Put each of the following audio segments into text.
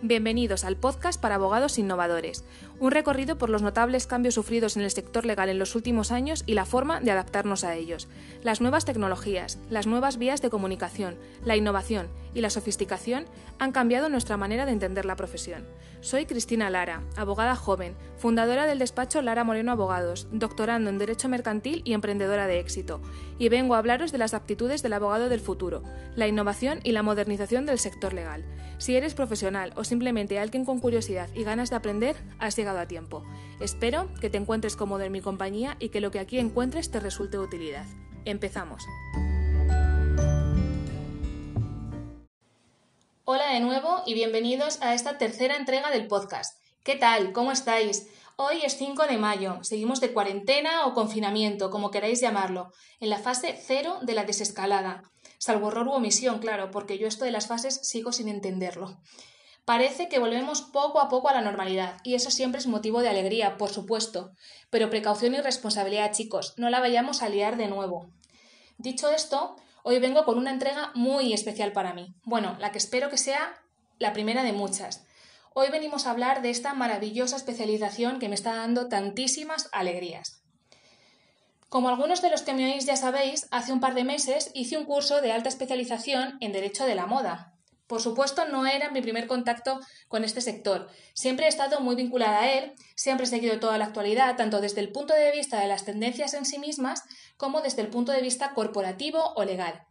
Bienvenidos al podcast para abogados innovadores, un recorrido por los notables cambios sufridos en el sector legal en los últimos años y la forma de adaptarnos a ellos, las nuevas tecnologías, las nuevas vías de comunicación, la innovación y la sofisticación han cambiado nuestra manera de entender la profesión. Soy Cristina Lara, abogada joven, fundadora del despacho Lara Moreno Abogados, doctorando en Derecho Mercantil y emprendedora de éxito, y vengo a hablaros de las aptitudes del abogado del futuro, la innovación y la modernización del sector legal. Si eres profesional o simplemente alguien con curiosidad y ganas de aprender, has llegado a tiempo. Espero que te encuentres cómodo en mi compañía y que lo que aquí encuentres te resulte de utilidad. Empezamos. Hola de nuevo y bienvenidos a esta tercera entrega del podcast. ¿Qué tal? ¿Cómo estáis? Hoy es 5 de mayo, seguimos de cuarentena o confinamiento, como queráis llamarlo, en la fase cero de la desescalada. Salvo error u omisión, claro, porque yo esto de las fases sigo sin entenderlo. Parece que volvemos poco a poco a la normalidad, y eso siempre es motivo de alegría, por supuesto. Pero precaución y responsabilidad, chicos, no la vayamos a liar de nuevo. Dicho esto, hoy vengo con una entrega muy especial para mí. Bueno, la que espero que sea la primera de muchas. Hoy venimos a hablar de esta maravillosa especialización que me está dando tantísimas alegrías. Como algunos de los que me oís ya sabéis, hace un par de meses hice un curso de alta especialización en Derecho de la Moda, por supuesto, no era mi primer contacto con este sector. Siempre he estado muy vinculada a él, siempre he seguido toda la actualidad, tanto desde el punto de vista de las tendencias en sí mismas como desde el punto de vista corporativo o legal.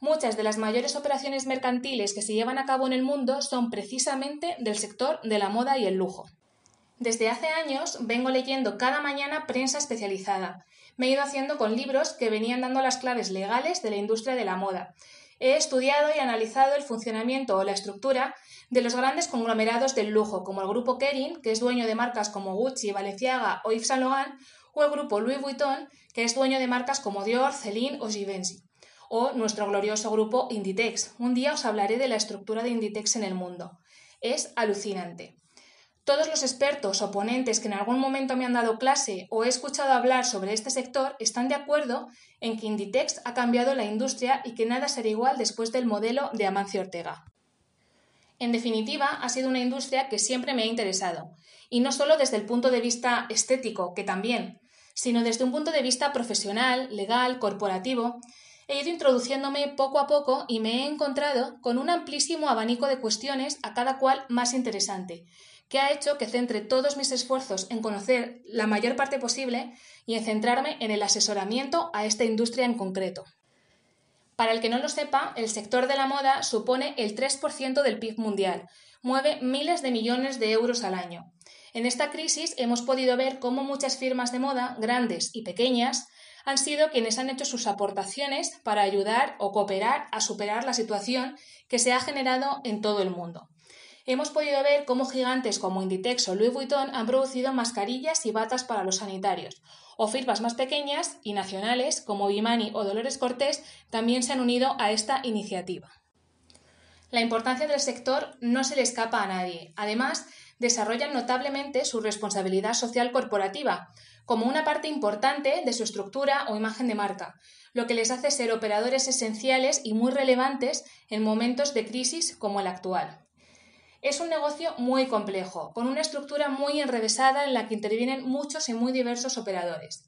Muchas de las mayores operaciones mercantiles que se llevan a cabo en el mundo son precisamente del sector de la moda y el lujo. Desde hace años vengo leyendo cada mañana prensa especializada. Me he ido haciendo con libros que venían dando las claves legales de la industria de la moda He estudiado y analizado el funcionamiento o la estructura de los grandes conglomerados del lujo, como el grupo Kering, que es dueño de marcas como Gucci, Balenciaga o Yves Saint Laurent, o el grupo Louis Vuitton, que es dueño de marcas como Dior, Celine o Givenchy, o nuestro glorioso grupo Inditex. Un día os hablaré de la estructura de Inditex en el mundo. Es alucinante. Todos los expertos o ponentes que en algún momento me han dado clase o he escuchado hablar sobre este sector están de acuerdo en que Inditex ha cambiado la industria y que nada será igual después del modelo de Amancio Ortega. En definitiva, ha sido una industria que siempre me ha interesado, y no solo desde el punto de vista estético, que también, sino desde un punto de vista profesional, legal, corporativo, he ido introduciéndome poco a poco y me he encontrado con un amplísimo abanico de cuestiones a cada cual más interesante, que ha hecho que centre todos mis esfuerzos en conocer la mayor parte posible y en centrarme en el asesoramiento a esta industria en concreto. Para el que no lo sepa, el sector de la moda supone el 3% del PIB mundial, mueve miles de millones de euros al año. En esta crisis hemos podido ver cómo muchas firmas de moda, grandes y pequeñas, han sido quienes han hecho sus aportaciones para ayudar o cooperar a superar la situación que se ha generado en todo el mundo hemos podido ver cómo gigantes como Inditex o Louis Vuitton han producido mascarillas y batas para los sanitarios, o firmas más pequeñas y nacionales como Vimani o Dolores Cortés también se han unido a esta iniciativa. La importancia del sector no se le escapa a nadie. Además, desarrollan notablemente su responsabilidad social corporativa, como una parte importante de su estructura o imagen de marca, lo que les hace ser operadores esenciales y muy relevantes en momentos de crisis como el actual. Es un negocio muy complejo, con una estructura muy enrevesada en la que intervienen muchos y muy diversos operadores.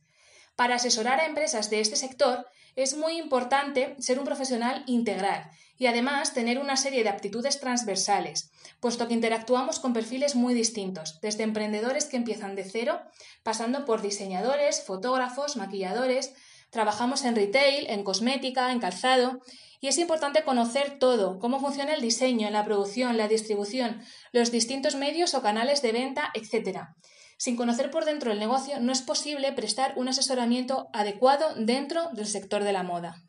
Para asesorar a empresas de este sector es muy importante ser un profesional integral y además tener una serie de aptitudes transversales, puesto que interactuamos con perfiles muy distintos, desde emprendedores que empiezan de cero, pasando por diseñadores, fotógrafos, maquilladores, trabajamos en retail, en cosmética, en calzado y es importante conocer todo, cómo funciona el diseño, la producción, la distribución, los distintos medios o canales de venta, etc. Sin conocer por dentro el negocio no es posible prestar un asesoramiento adecuado dentro del sector de la moda.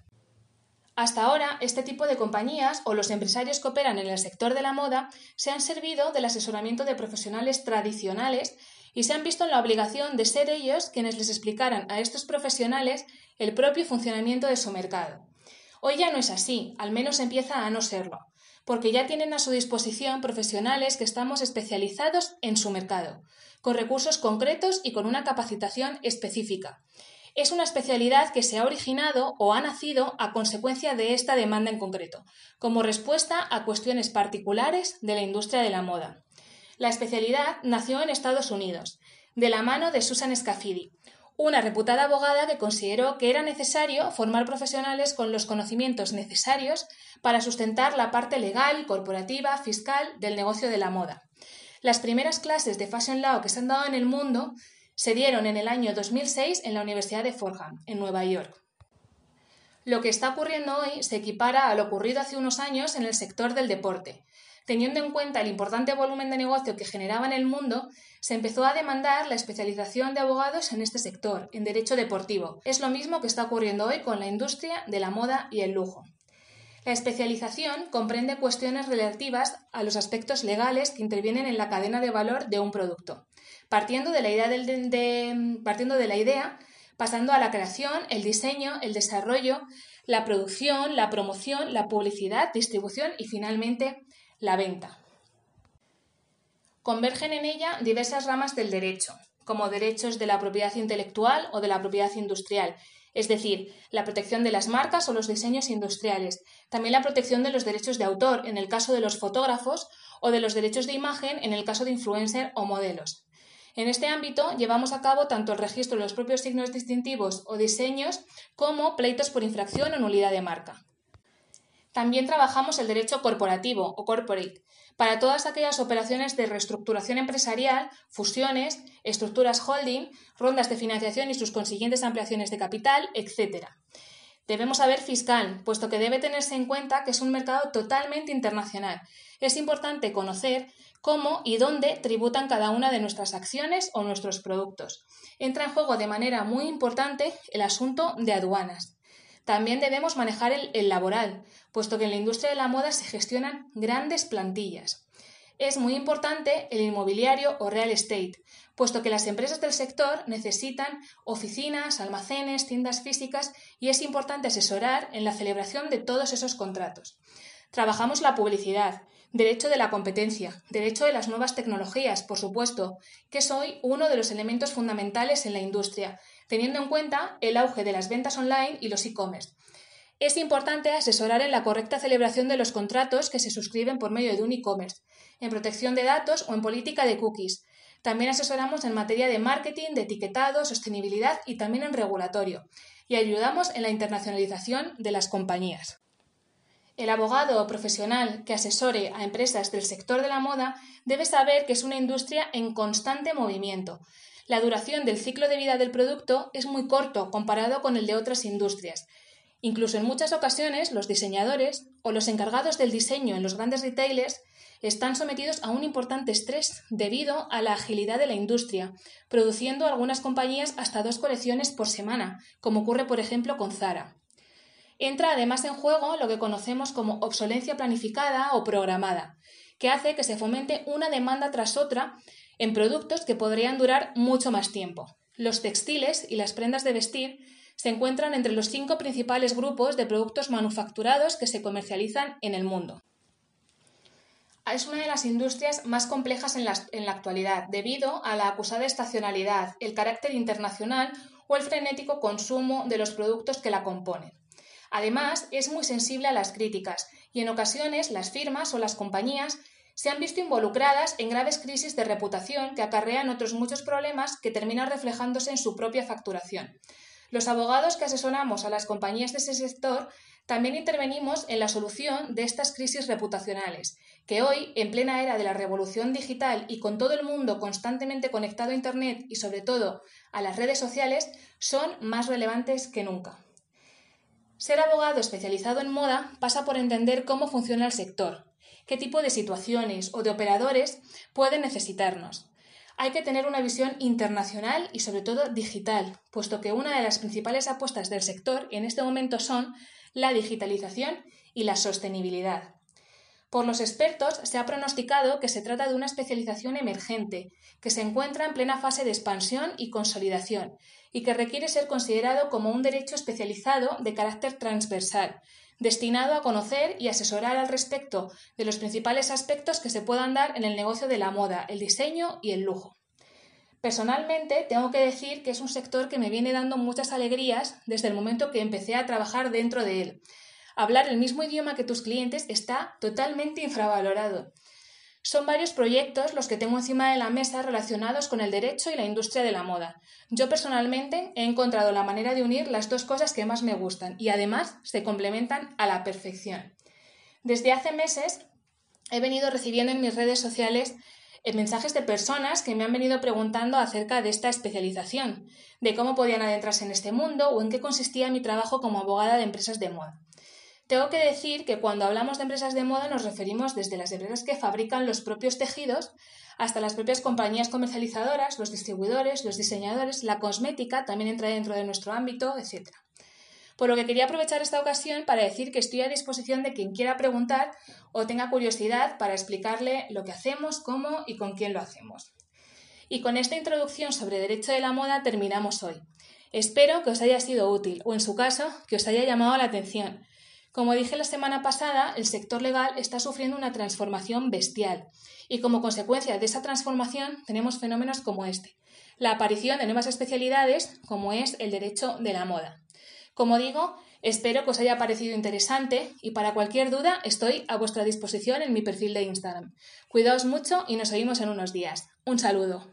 Hasta ahora, este tipo de compañías o los empresarios que operan en el sector de la moda se han servido del asesoramiento de profesionales tradicionales y se han visto en la obligación de ser ellos quienes les explicaran a estos profesionales el propio funcionamiento de su mercado. Hoy ya no es así, al menos empieza a no serlo, porque ya tienen a su disposición profesionales que estamos especializados en su mercado, con recursos concretos y con una capacitación específica. es una especialidad que se ha originado o ha nacido a consecuencia de esta demanda en concreto, como respuesta a cuestiones particulares de la industria de la moda. La especialidad nació en Estados Unidos, de la mano de Susan Scafidi, una reputada abogada que consideró que era necesario formar profesionales con los conocimientos necesarios para sustentar la parte legal, corporativa, fiscal del negocio de la moda. Las primeras clases de Fashion Law que se han dado en el mundo se dieron en el año 2006 en la Universidad de Fordham, en Nueva York. Lo que está ocurriendo hoy se equipara a lo ocurrido hace unos años en el sector del deporte. Teniendo en cuenta el importante volumen de negocio que generaba en el mundo, se empezó a demandar la especialización de abogados en este sector, en derecho deportivo. Es lo mismo que está ocurriendo hoy con la industria de la moda y el lujo. La especialización comprende cuestiones relativas a los aspectos legales que intervienen en la cadena de valor de un producto, partiendo de la idea, partiendo de la idea pasando a la creación, el diseño, el desarrollo, la producción, la promoción, la publicidad, distribución y finalmente la venta. Convergen en ella diversas ramas del derecho, como derechos de la propiedad intelectual o de la propiedad industrial, es decir, la protección de las marcas o los diseños industriales, también la protección de los derechos de autor en el caso de los fotógrafos o de los derechos de imagen en el caso de influencer o modelos. En este ámbito llevamos a cabo tanto el registro de los propios signos distintivos o diseños como pleitos por infracción o nulidad de marca. También trabajamos el derecho corporativo o corporate para todas aquellas operaciones de reestructuración empresarial, fusiones, estructuras holding, rondas de financiación y sus consiguientes ampliaciones de capital, etc. Debemos saber fiscal, puesto que debe tenerse en cuenta que es un mercado totalmente internacional. Es importante conocer cómo y dónde tributan cada una de nuestras acciones o nuestros productos. Entra en juego de manera muy importante el asunto de aduanas. También debemos manejar el, laboral, puesto que en la industria de la moda se gestionan grandes plantillas. Es muy importante el inmobiliario o real estate, puesto que las empresas del sector necesitan oficinas, almacenes, tiendas físicas y es importante asesorar en la celebración de todos esos contratos. Trabajamos la publicidad, derecho de la competencia, derecho de las nuevas tecnologías, por supuesto, que es hoy uno de los elementos fundamentales en la industria teniendo en cuenta el auge de las ventas online y los e-commerce. Es importante asesorar en la correcta celebración de los contratos que se suscriben por medio de un e-commerce, en protección de datos o en política de cookies. También asesoramos en materia de marketing, de etiquetado, sostenibilidad y también en regulatorio. Y ayudamos en la internacionalización de las compañías. El abogado o profesional que asesore a empresas del sector de la moda debe saber que es una industria en constante movimiento, la duración del ciclo de vida del producto es muy corto comparado con el de otras industrias. Incluso en muchas ocasiones los diseñadores o los encargados del diseño en los grandes retailers están sometidos a un importante estrés debido a la agilidad de la industria, produciendo algunas compañías hasta dos colecciones por semana, como ocurre por ejemplo con Zara. Entra además en juego lo que conocemos como obsolencia planificada o programada, que hace que se fomente una demanda tras otra en productos que podrían durar mucho más tiempo. Los textiles y las prendas de vestir se encuentran entre los cinco principales grupos de productos manufacturados que se comercializan en el mundo. Es una de las industrias más complejas en la, en la, actualidad, debido a la acusada estacionalidad, el carácter internacional o el frenético consumo de los productos que la componen. Además, es muy sensible a las críticas y en ocasiones las firmas o las compañías se han visto involucradas en graves crisis de reputación que acarrean otros muchos problemas que terminan reflejándose en su propia facturación. Los abogados que asesoramos a las compañías de ese sector también intervenimos en la solución de estas crisis reputacionales, que hoy, en plena era de la revolución digital y con todo el mundo constantemente conectado a Internet y sobre todo a las redes sociales, son más relevantes que nunca. Ser abogado especializado en moda pasa por entender cómo funciona el sector, qué tipo de situaciones o de operadores pueden necesitarnos. Hay que tener una visión internacional y sobre todo digital, puesto que una de las principales apuestas del sector en este momento son la digitalización y la sostenibilidad. Por los expertos se ha pronosticado que se trata de una especialización emergente, que se encuentra en plena fase de expansión y consolidación, y que requiere ser considerado como un derecho especializado de carácter transversal, destinado a conocer y asesorar al respecto de los principales aspectos que se puedan dar en el negocio de la moda, el diseño y el lujo. Personalmente, tengo que decir que es un sector que me viene dando muchas alegrías desde el momento que empecé a trabajar dentro de él. Hablar el mismo idioma que tus clientes está totalmente infravalorado. Son varios proyectos los que tengo encima de la mesa relacionados con el derecho y la industria de la moda. Yo personalmente he encontrado la manera de unir las dos cosas que más me gustan y además se complementan a la perfección. Desde hace meses he venido recibiendo en mis redes sociales eh, mensajes de personas que me han venido preguntando acerca de esta especialización, de cómo podían adentrarse en este mundo o en qué consistía mi trabajo como abogada de empresas de moda. Tengo que decir que cuando hablamos de empresas de moda nos referimos desde las empresas que fabrican los propios tejidos hasta las propias compañías comercializadoras, los distribuidores, los diseñadores, la cosmética también entra dentro de nuestro ámbito, etc por lo que quería aprovechar esta ocasión para decir que estoy a disposición de quien quiera preguntar o tenga curiosidad para explicarle lo que hacemos, cómo y con quién lo hacemos. Y con esta introducción sobre derecho de la moda terminamos hoy. Espero que os haya sido útil o, en su caso, que os haya llamado la atención. Como dije la semana pasada, el sector legal está sufriendo una transformación bestial y como consecuencia de esa transformación tenemos fenómenos como este, la aparición de nuevas especialidades como es el derecho de la moda. Como digo, espero que os haya parecido interesante y para cualquier duda estoy a vuestra disposición en mi perfil de Instagram. Cuidaos mucho y nos oímos en unos días. Un saludo.